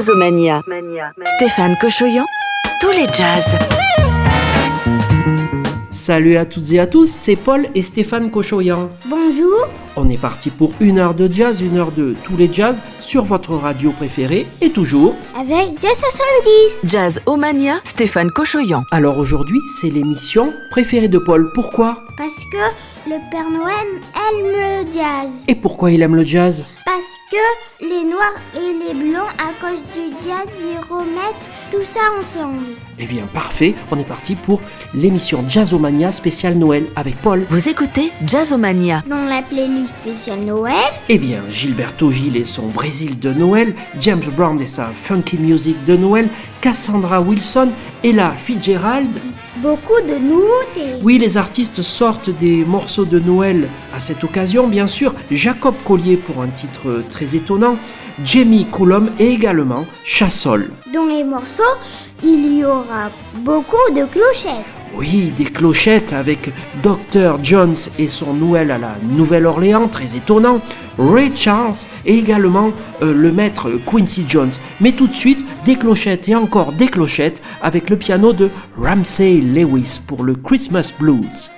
Jazzomania. Stéphane Cochoyan, tous les jazz. Salut à toutes et à tous, c'est Paul et Stéphane Cochoyan. Bonjour. On est parti pour une heure de jazz, une heure de tous les jazz sur votre radio préférée et toujours. Avec Jazz 70. Jazz Omania, Stéphane Cochoyan. Alors aujourd'hui, c'est l'émission préférée de Paul. Pourquoi? Parce que le Père Noël aime le jazz. Et pourquoi il aime le jazz? Parce que les noirs et les blancs, à cause du jazz, ils remettent tout ça ensemble. Eh bien parfait, on est parti pour l'émission Jazzomania spéciale Noël avec Paul. Vous écoutez Jazzomania. Dans la playlist spéciale Noël, Eh bien, Gilberto Gil et son Brésil de Noël, James Brown et sa funky music de Noël, Cassandra Wilson, Ella Fitzgerald. Beaucoup de nouveautés. Oui, les artistes sortent des morceaux de Noël à cette occasion, bien sûr. Jacob Collier pour un titre très étonnant, Jamie Coulomb et également Chassol. Dans les morceaux, il y aura beaucoup de clochettes. Oui, des clochettes avec Dr. Jones et son Noël à la Nouvelle-Orléans, très étonnant. Ray Charles et également euh, le maître Quincy Jones. Mais tout de suite, des clochettes et encore des clochettes avec le piano de Ramsey Lewis pour le Christmas Blues.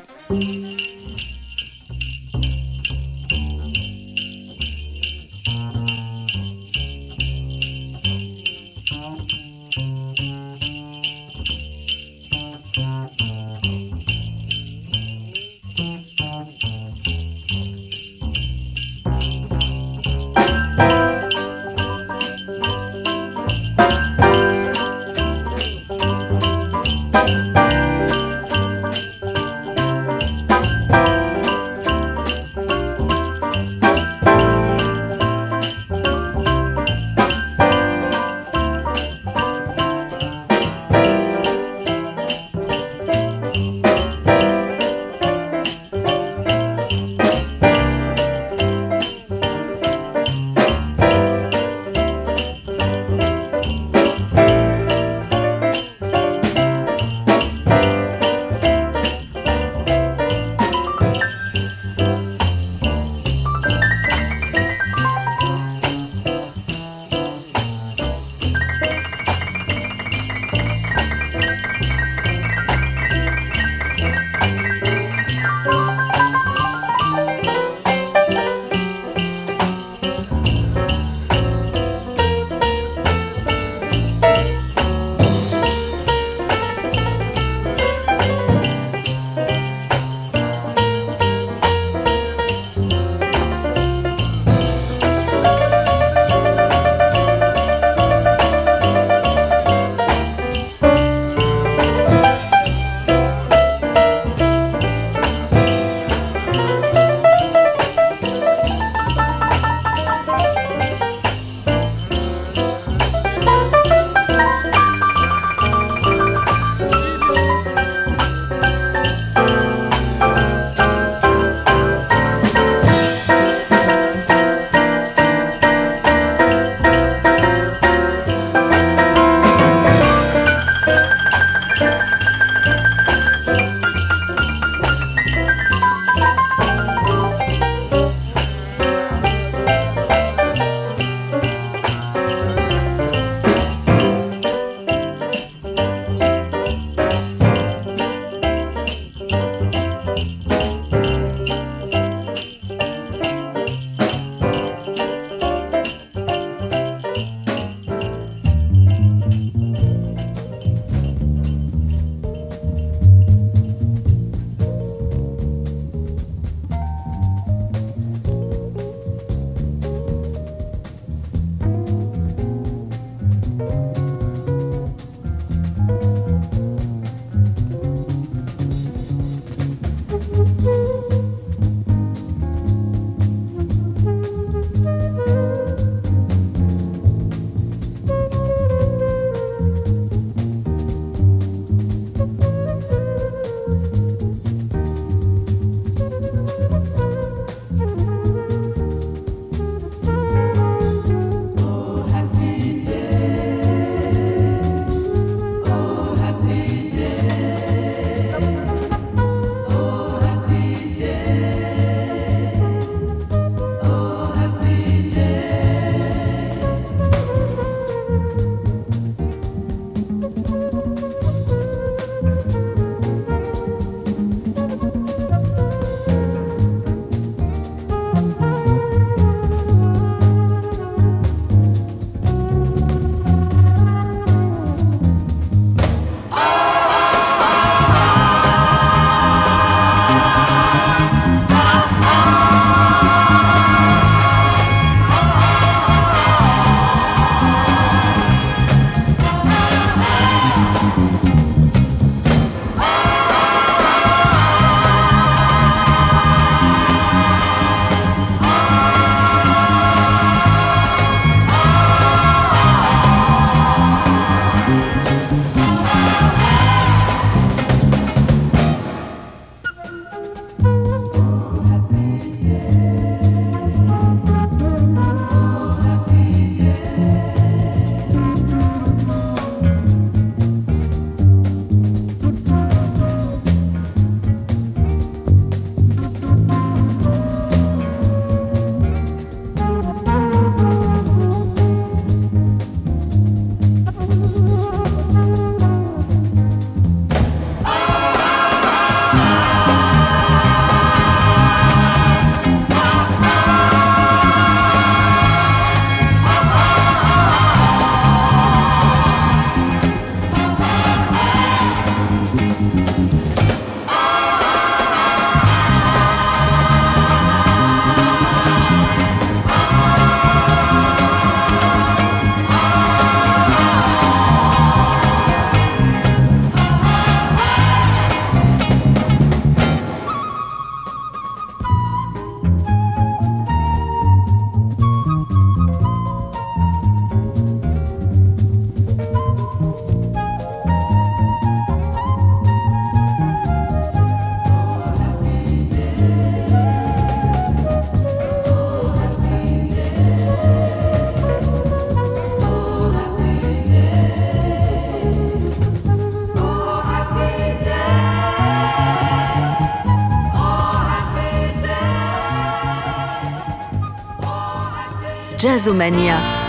Jazzomania.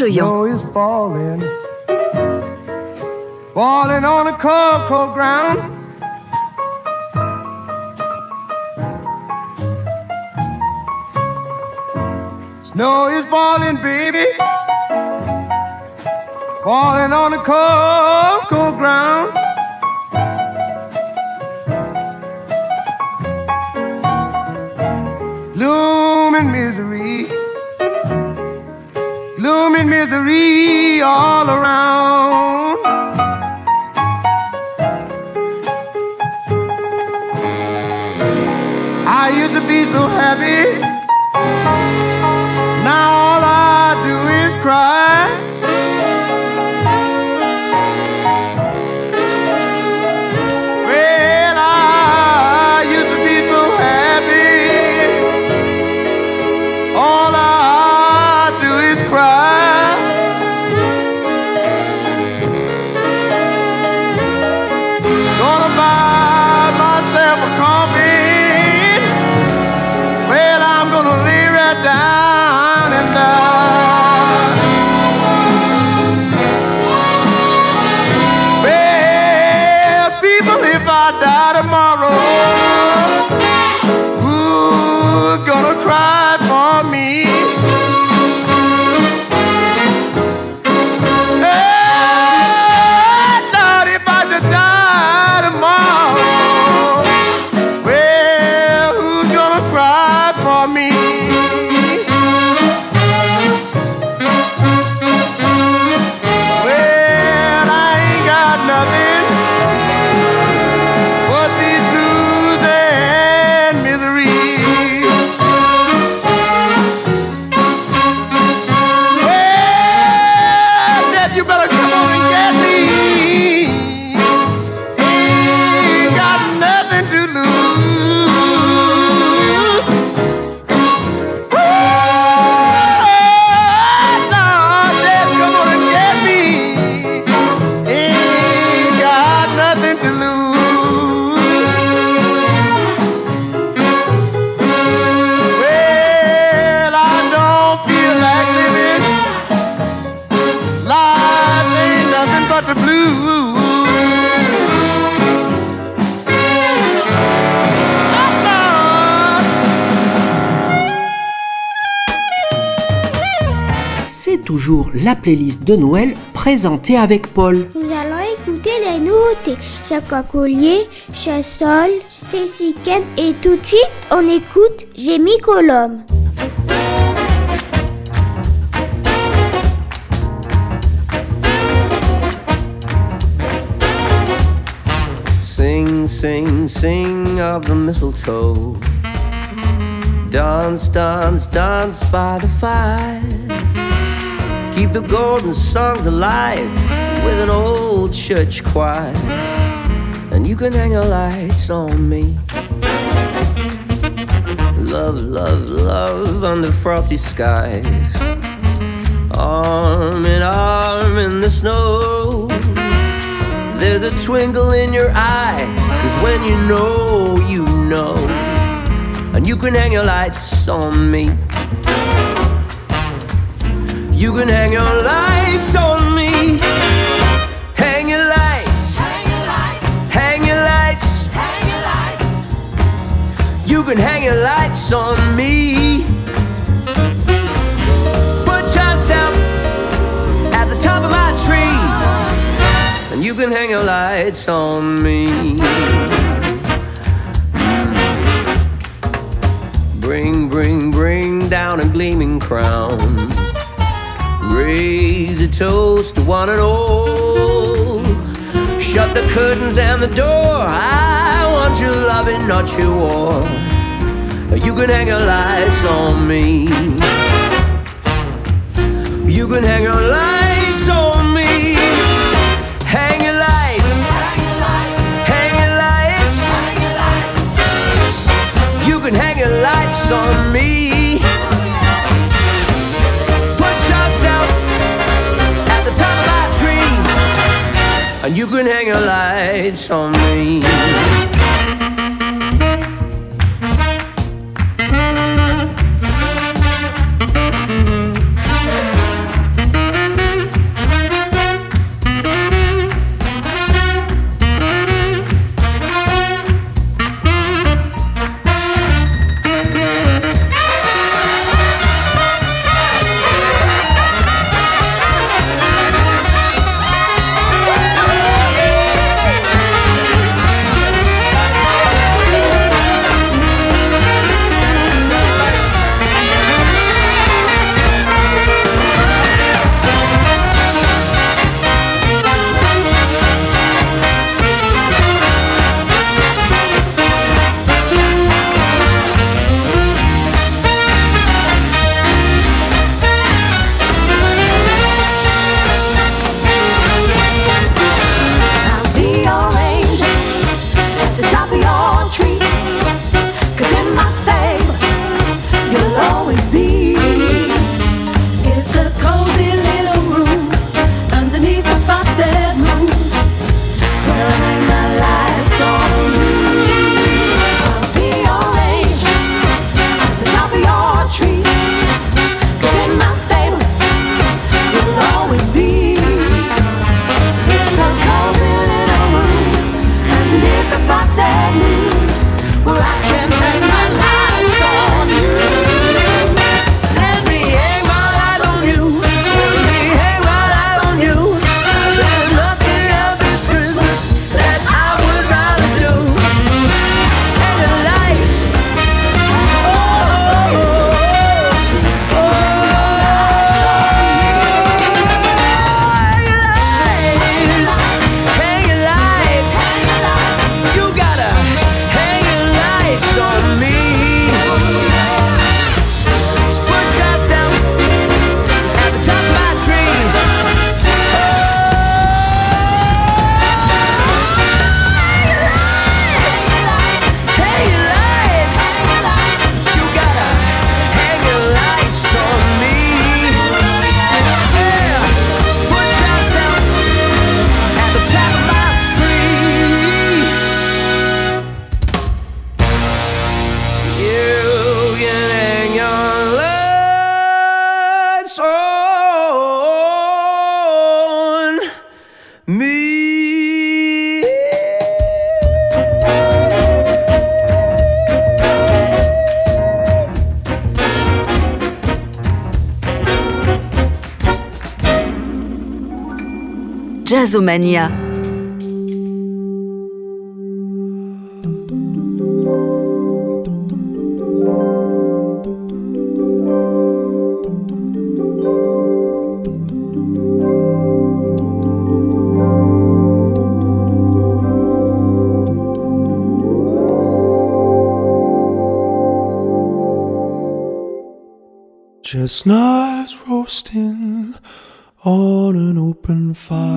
Stéphane Cochoyan. To be so happy. Toujours la playlist de Noël présentée avec Paul. Nous allons écouter les nouveautés. Chaka Collier, Chassol, Stacy et tout de suite on écoute Jamie Colombe. Sing, sing, sing of the mistletoe. Dance, dance, dance by the fire. Keep the golden songs alive with an old church choir. And you can hang your lights on me. Love, love, love under frosty skies. Arm in arm in the snow. There's a twinkle in your eye. Cause when you know, you know. And you can hang your lights on me. You can hang your lights on me. Hang your lights. Hang your lights. You can hang your lights on me. Put yourself at the top of my tree. And you can hang your lights on me. Bring, bring, bring down a gleaming crown. Raise a toast to one and all. Shut the curtains and the door. I want your loving, not your war. You can hang your lights on me. You can hang your lights on me. Hang your lights. Hang your lights. You can hang your lights on me. And you can hang your lights on me. Jazzomania. Chestnuts roasting on an open fire.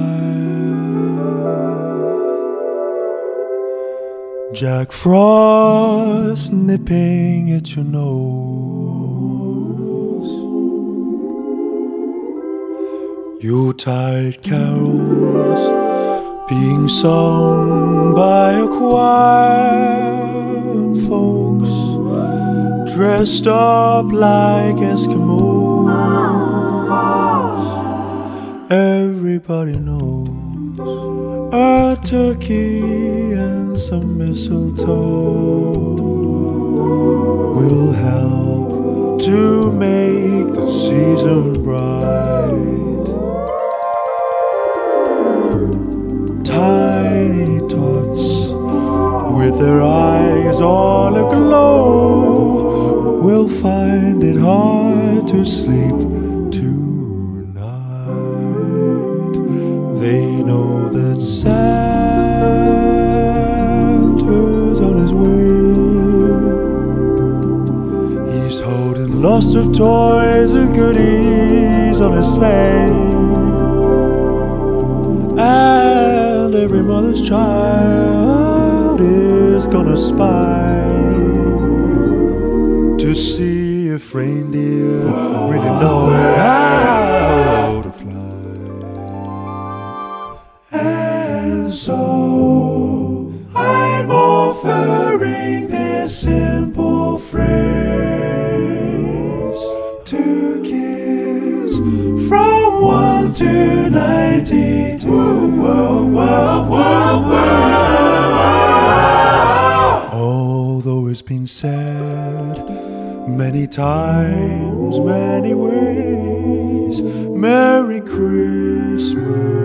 Jack Frost nipping at your nose. Yuletide carols being sung by a choir folks dressed up like Eskimos. Everybody knows a turkey and some mistletoe will help to make the season bright. Tiny tots with their eyes all aglow will find it hard to sleep lots of toys and goodies on his sleigh. And every mother's child is gonna spy to see if reindeer really know how to fly. And so I'm offering this been said many times, many ways, Merry Christmas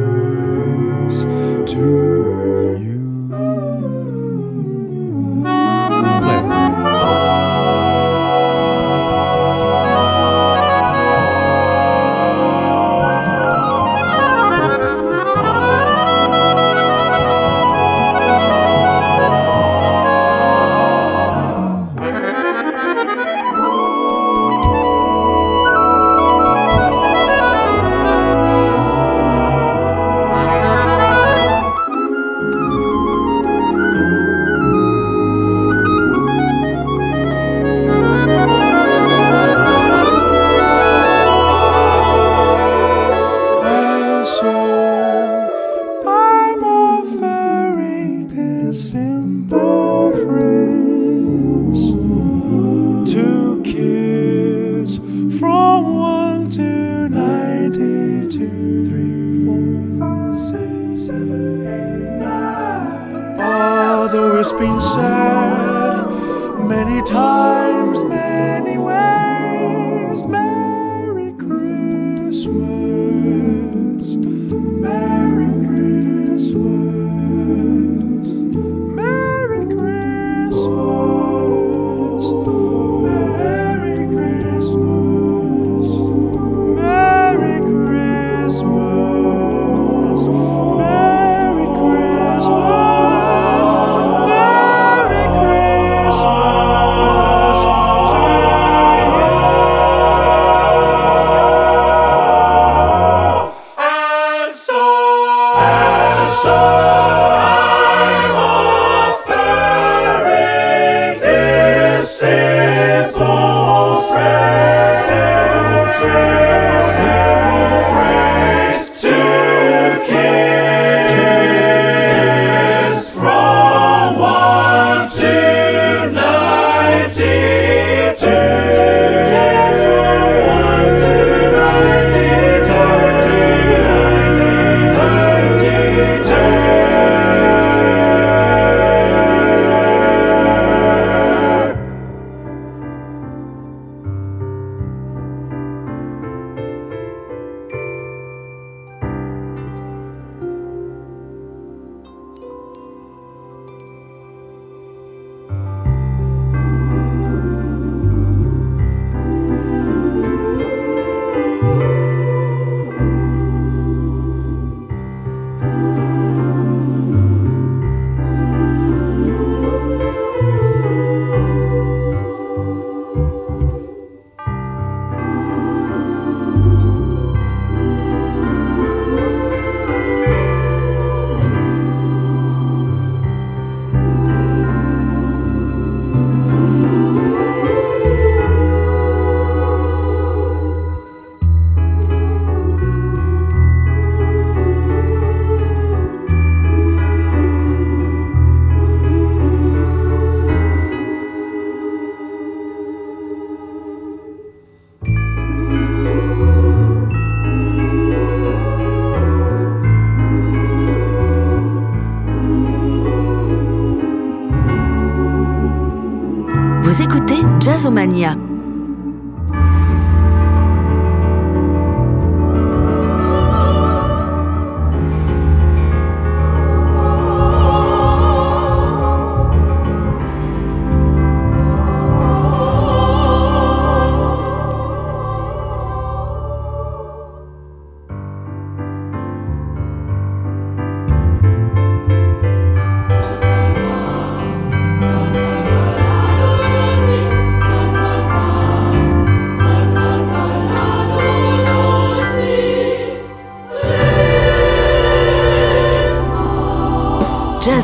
Jazzomania.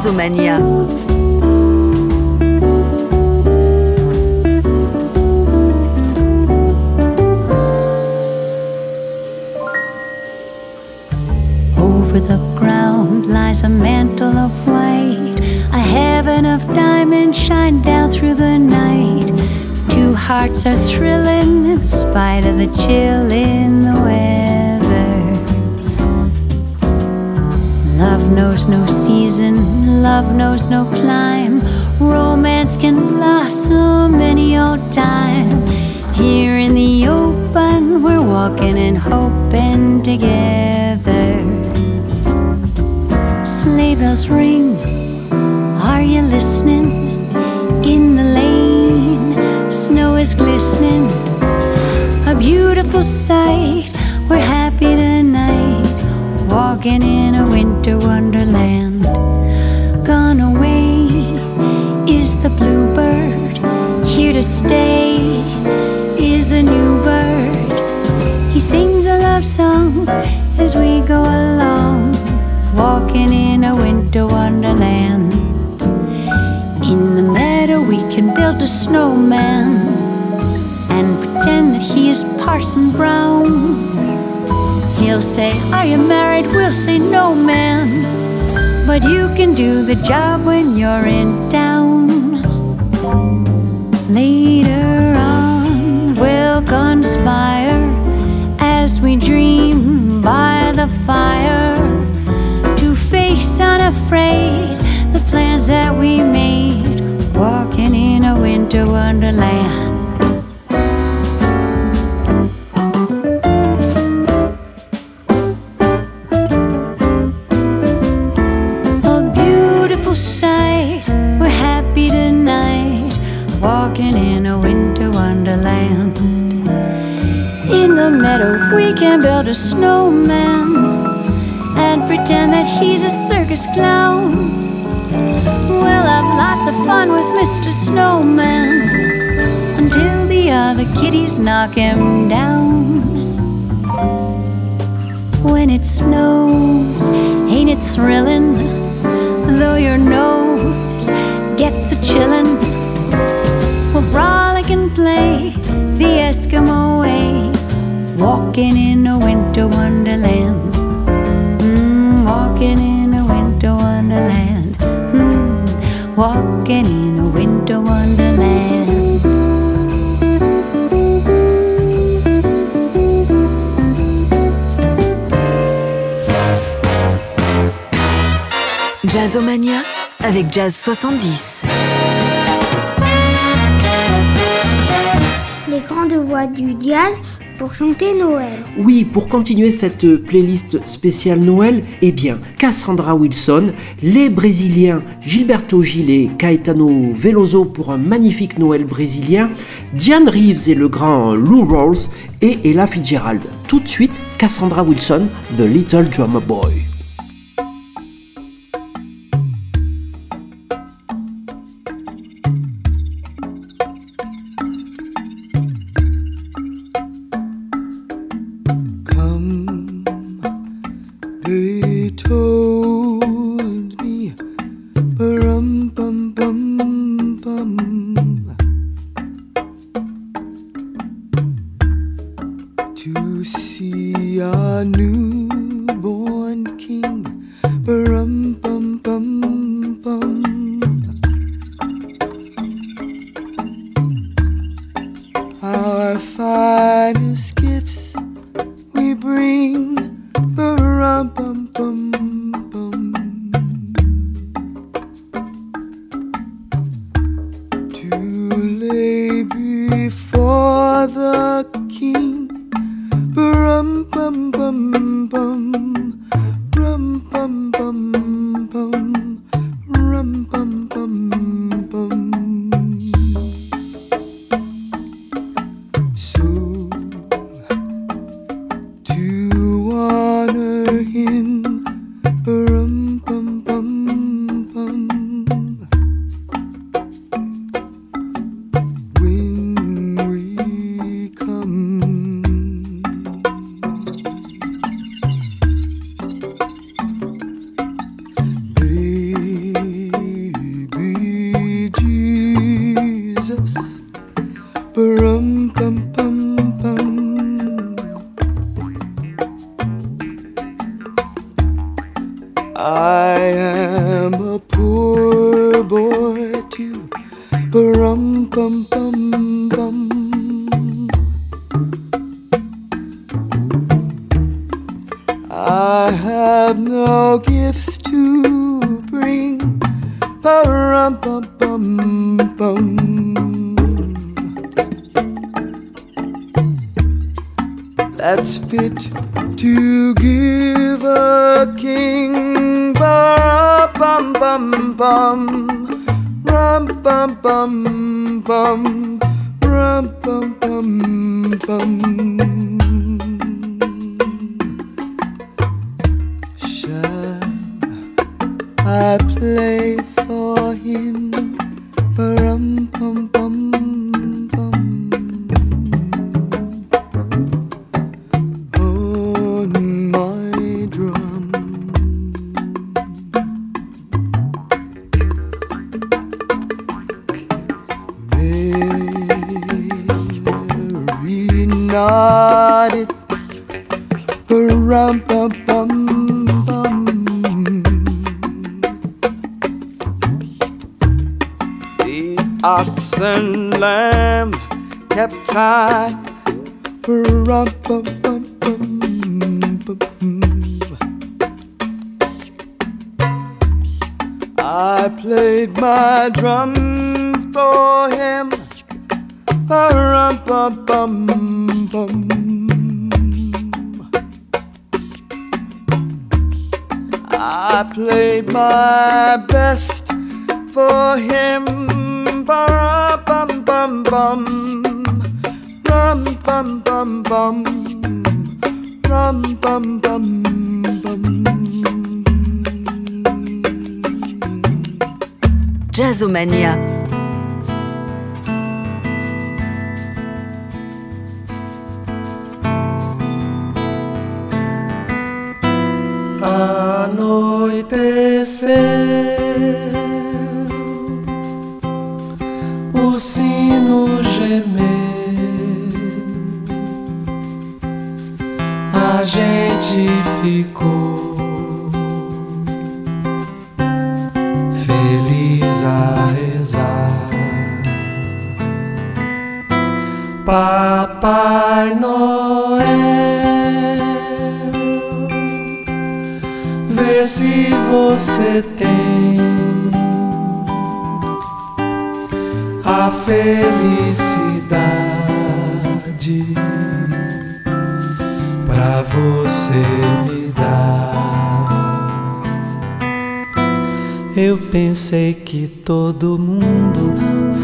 Jazzomania. Over the ground lies a mantle of white, a heaven of diamonds shine down through the night. Two hearts are thrilling in spite of the chill no climb. Romance can blossom any old time. Here in the open, we're walking and hoping together. Sleigh bells ring, are you listening? In the lane, snow is glistening. A beautiful sight, we're happy tonight. Walking in a winter wonderland. The bluebird. Here to stay is a new bird. He sings a love song as we go along. Walking in a winter wonderland. In the meadow, we can build a snowman and pretend that he is Parson Brown. He'll say, Are you married? We'll say, No, man. But you can do the job when you're in town. Later on, we'll conspire as we dream by the fire to face unafraid the plans that we made. Walking in a winter wonderland. Kitties knock him down. When it snows, ain't it thrilling? Though your nose gets a chillin', we'll frolic and play the Eskimo way, walking in a winter wonderland. Jazzomania avec Jazz 70. Les grandes voix du jazz pour chanter Noël. Oui, pour continuer cette playlist spéciale Noël, eh bien, Cassandra Wilson, les Brésiliens Gilberto Gil et Caetano Veloso pour un magnifique Noël brésilien, Diane Reeves et le grand Lou Rawls et Ella Fitzgerald. Tout de suite, Cassandra Wilson, The Little Drummer Boy. before. time. a felicidade pra você me dar. Eu pensei que todo mundo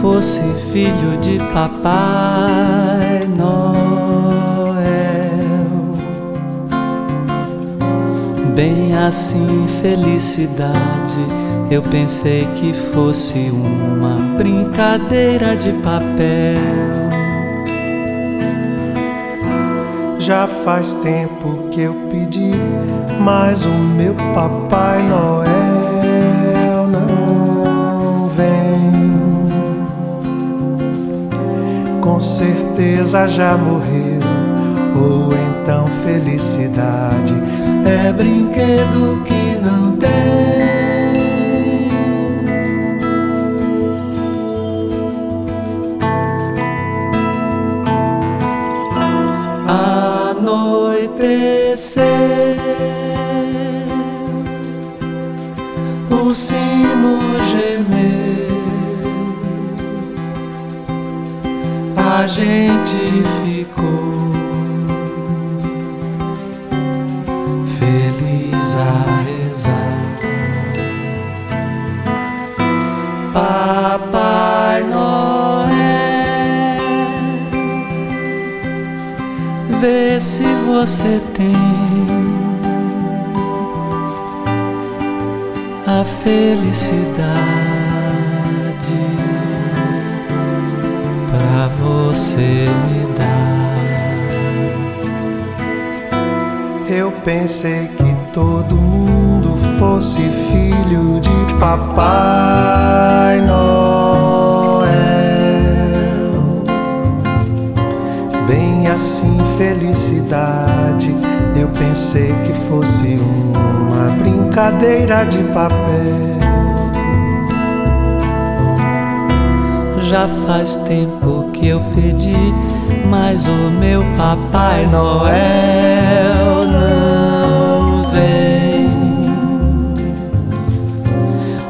fosse filho de Papai Noel. Bem assim, felicidade eu pensei que fosse uma brincadeira de papel. Já faz tempo que eu pedi, mas o meu Papai Noel não com certeza já morreu. Ou então felicidade é brinquedo que não tem. Anoitecer, o sino gemer. a gente ficou você tem a felicidade pra você me dar. Eu pensei que todo mundo fosse filho de Papai Noel. Assim, felicidade. Eu pensei que fosse uma brincadeira de papel. Já faz tempo que eu pedi, mas o meu Papai Noel não vem.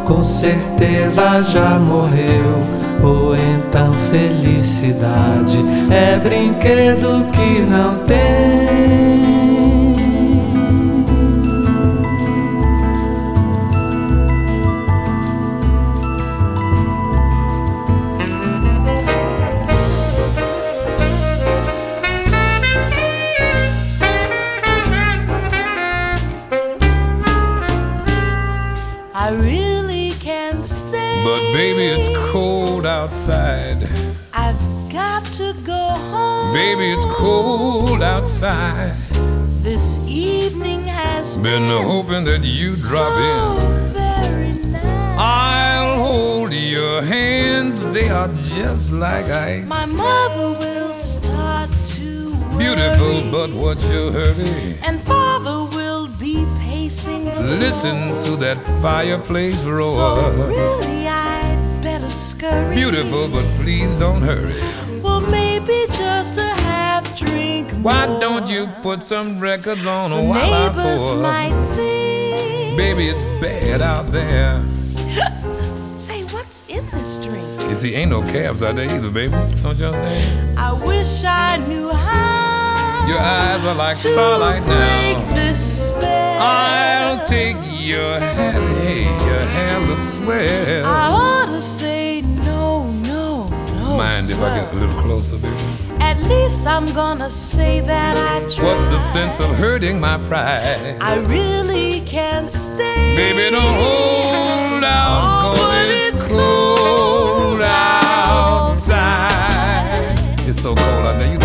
Com certeza já morreu, ou felicidade é brinquedo que não tem. Outside. This evening has Been hoping that you drop so in. very nice. I'll hold your hands, they are just like ice. My mother will start to worry, Beautiful, but what's your hurry? and father will be pacing the Listen to that fireplace roar. So really, I'd better scurry. Beautiful, but please don't hurry. Why don't you put some records on The while I pour? might think. Baby, it's bad out there. Say, what's in this drink? You see, ain't no cabs out there either, baby. Don't you understand? I wish I knew how. Your eyes are like to starlight break now. this spell. I'll take your hand. Hey, your hand looks swell. I ought to say no, no, no. Mind if I get a little closer, baby? At least I'm gonna say that I tried. What's the sense of hurting my pride? I really can't stay. Baby, don't hold out, Oh, cause but it's it's cold outside. It's so cold out there, you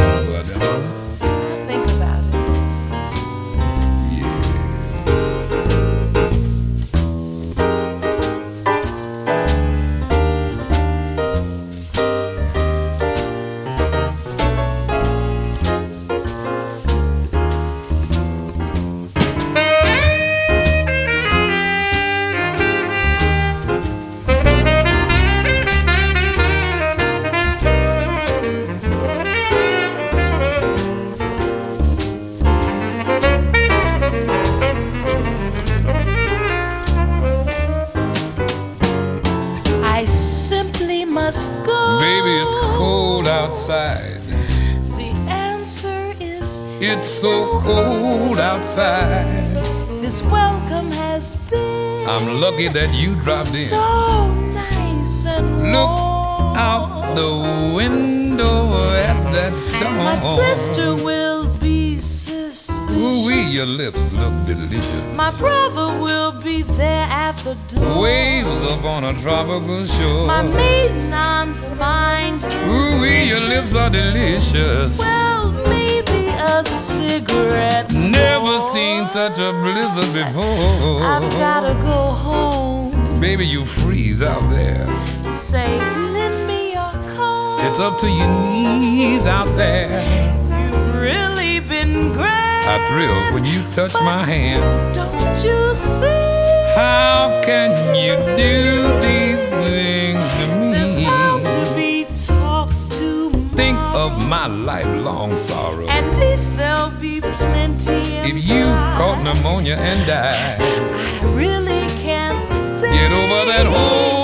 outside. The answer is It's so cold outside. this welcome has been. I'm lucky that you dropped in. So nice and Look warm. out the window at that storm. My sister will. Ooh, your lips look delicious. My brother will be there at the door. Waves up on a tropical shore. My maiden aunt's mind. Ooh, wee, your lips are delicious. Well, maybe a cigarette. Never seen such a blizzard before. I've gotta go home. Baby, you freeze out there. Say, lend me your coat. It's up to your knees out there. You've really been great. I thrill when you touch my hand. Don't you see? How can you do these things to There's bound me? to be talk to Think of my lifelong sorrow. At least there'll be plenty. If you caught pneumonia and died, I really can't stay. get over that hold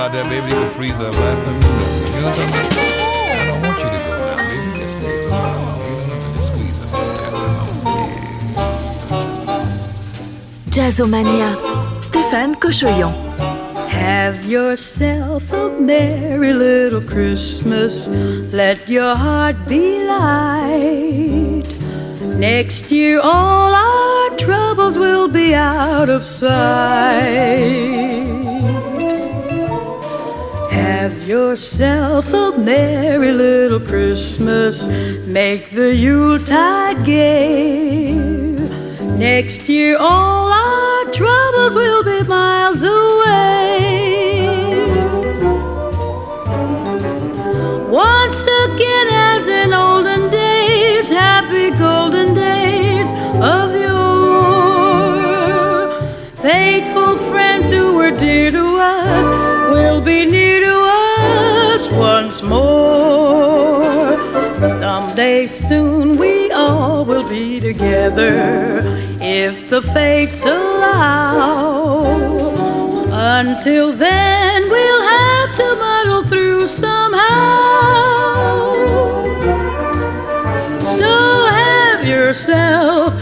out there, baby, you can freeze her last you know. What I'm talking about? Jazzomania, Stéphane Kochoyan. Have yourself a merry little Christmas. Let your heart be light. Next year, all our troubles will be out of sight. Have yourself a merry little Christmas. Make the Yuletide gay. Next year, all our troubles will be miles away. Once again, as in olden days, happy golden days of yore. Faithful friends who were dear to us will be near Soon we all will be together if the fates allow. Until then, we'll have to muddle through somehow. So have yourself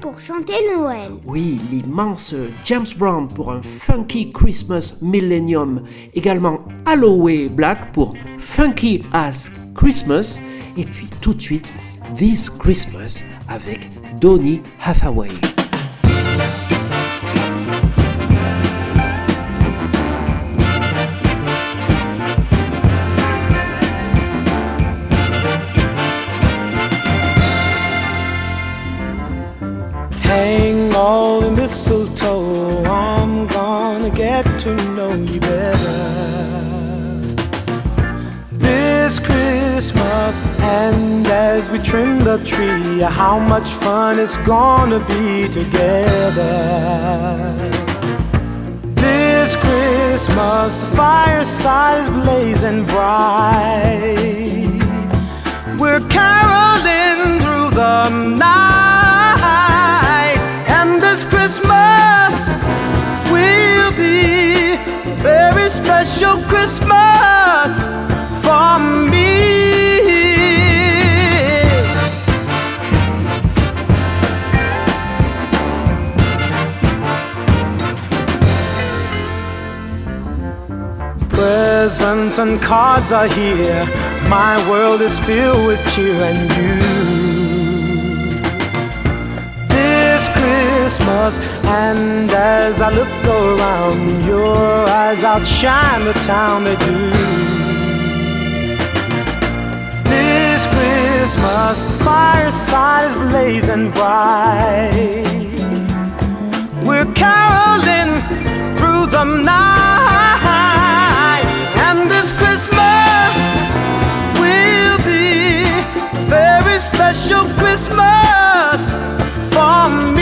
pour chanter Noël. Oui, l'immense James Brown pour un Funky Christmas Millennium. Également Holloway Black pour Funky as Christmas. Et puis tout de suite, This Christmas avec Donny Hathaway. To know you better. This Christmas, and as we trim the tree, how much fun it's gonna be together. This Christmas, the fireside is blazing bright. We're caroling through the night, and this Christmas very special Christmas for me. Presents and cards are here. My world is filled with cheer and you. This Christmas, and as I look around, your eyes outshine the town they do. This Christmas, the fireside is blazing bright. We're caroling through the night, and this Christmas will be a very special Christmas for me.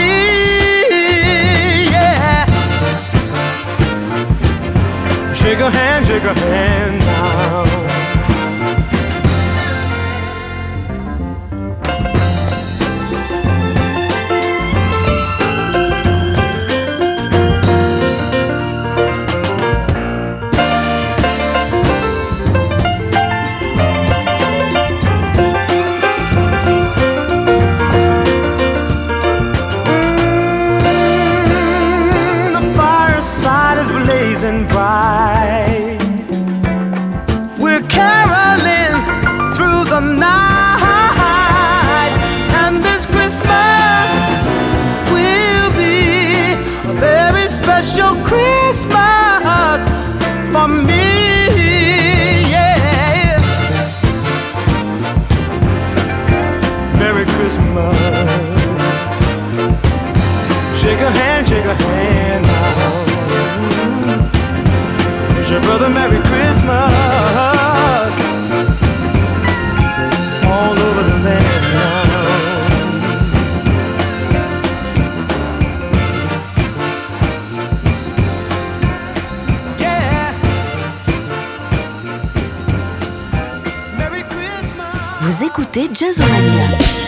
A hand, shake a hand now. Vous écoutez Jazzomania.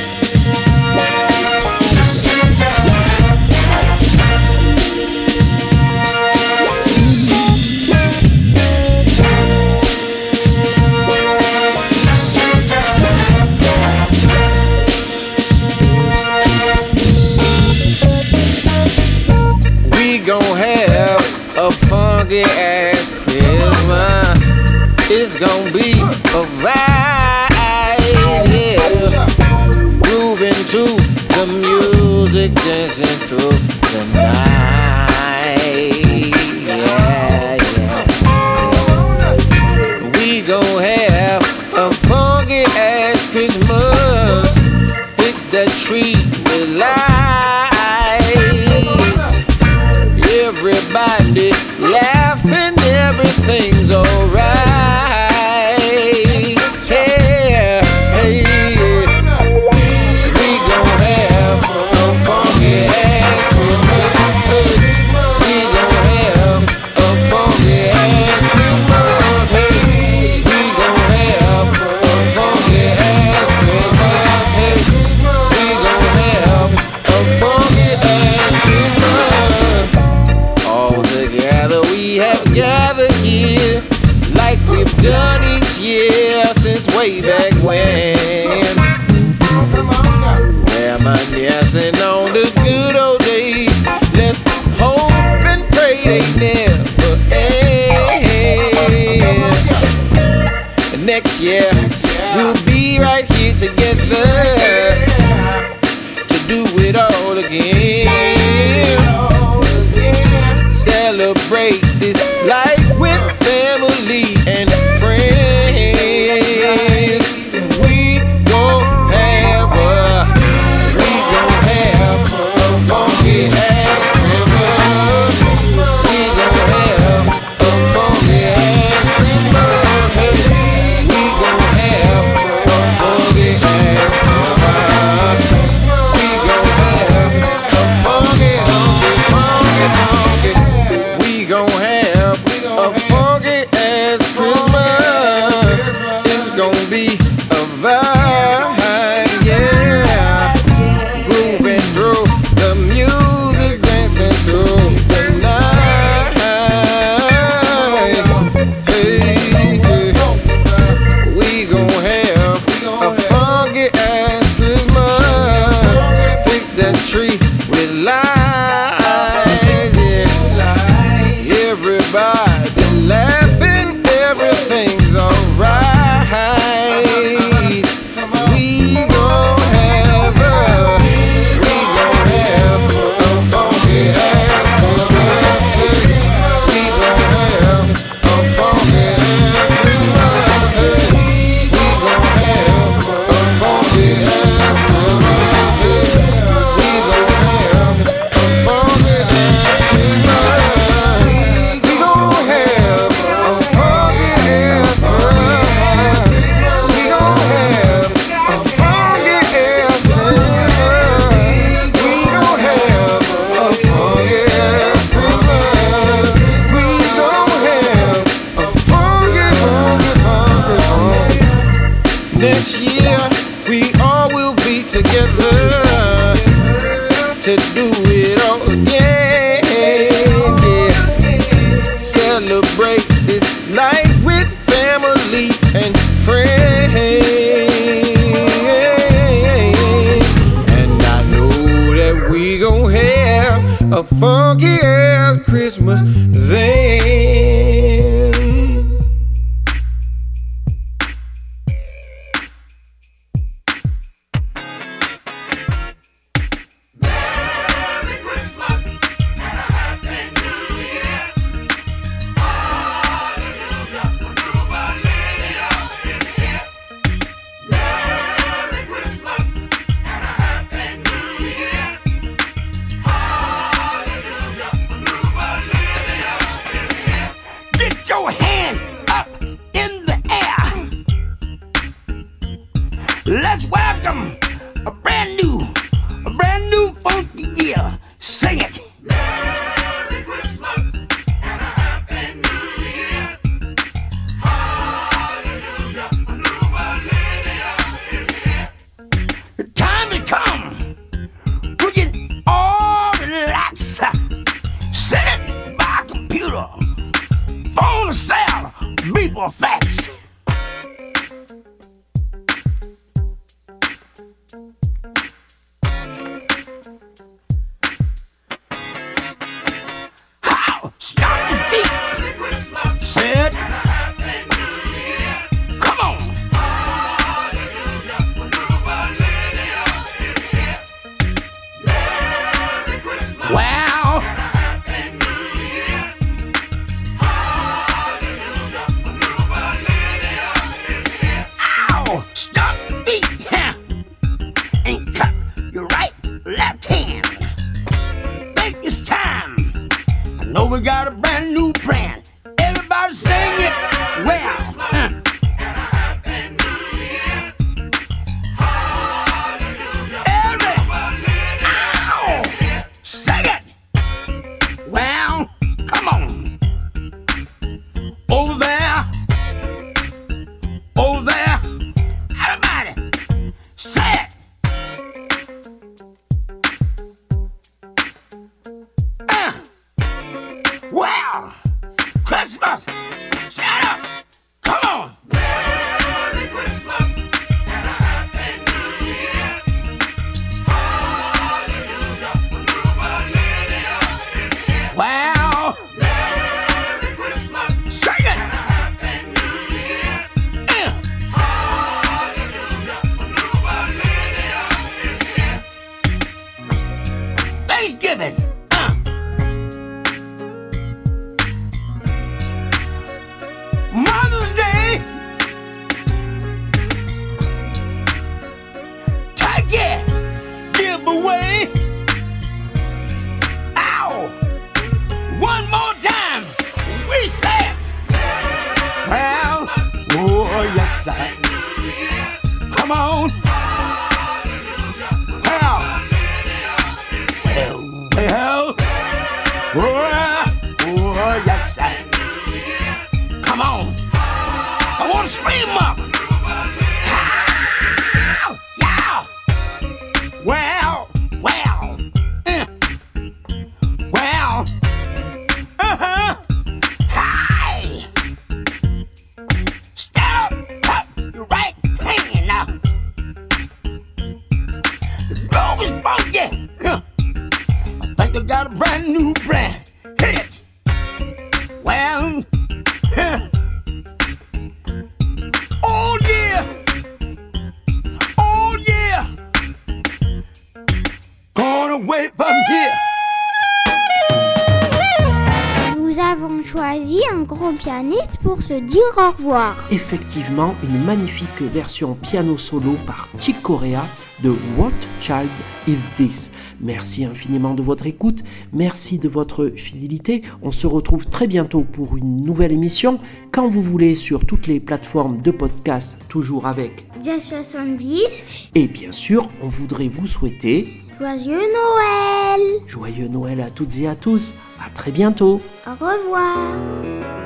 dire au revoir. Effectivement, une magnifique version piano solo par Chick Corea de What Child Is This. Merci infiniment de votre écoute, merci de votre fidélité. On se retrouve très bientôt pour une nouvelle émission, quand vous voulez, sur toutes les plateformes de podcast, toujours avec Jazz 70. Et bien sûr, on voudrait vous souhaiter Joyeux Noël Joyeux Noël à toutes et à tous, à très bientôt. Au revoir.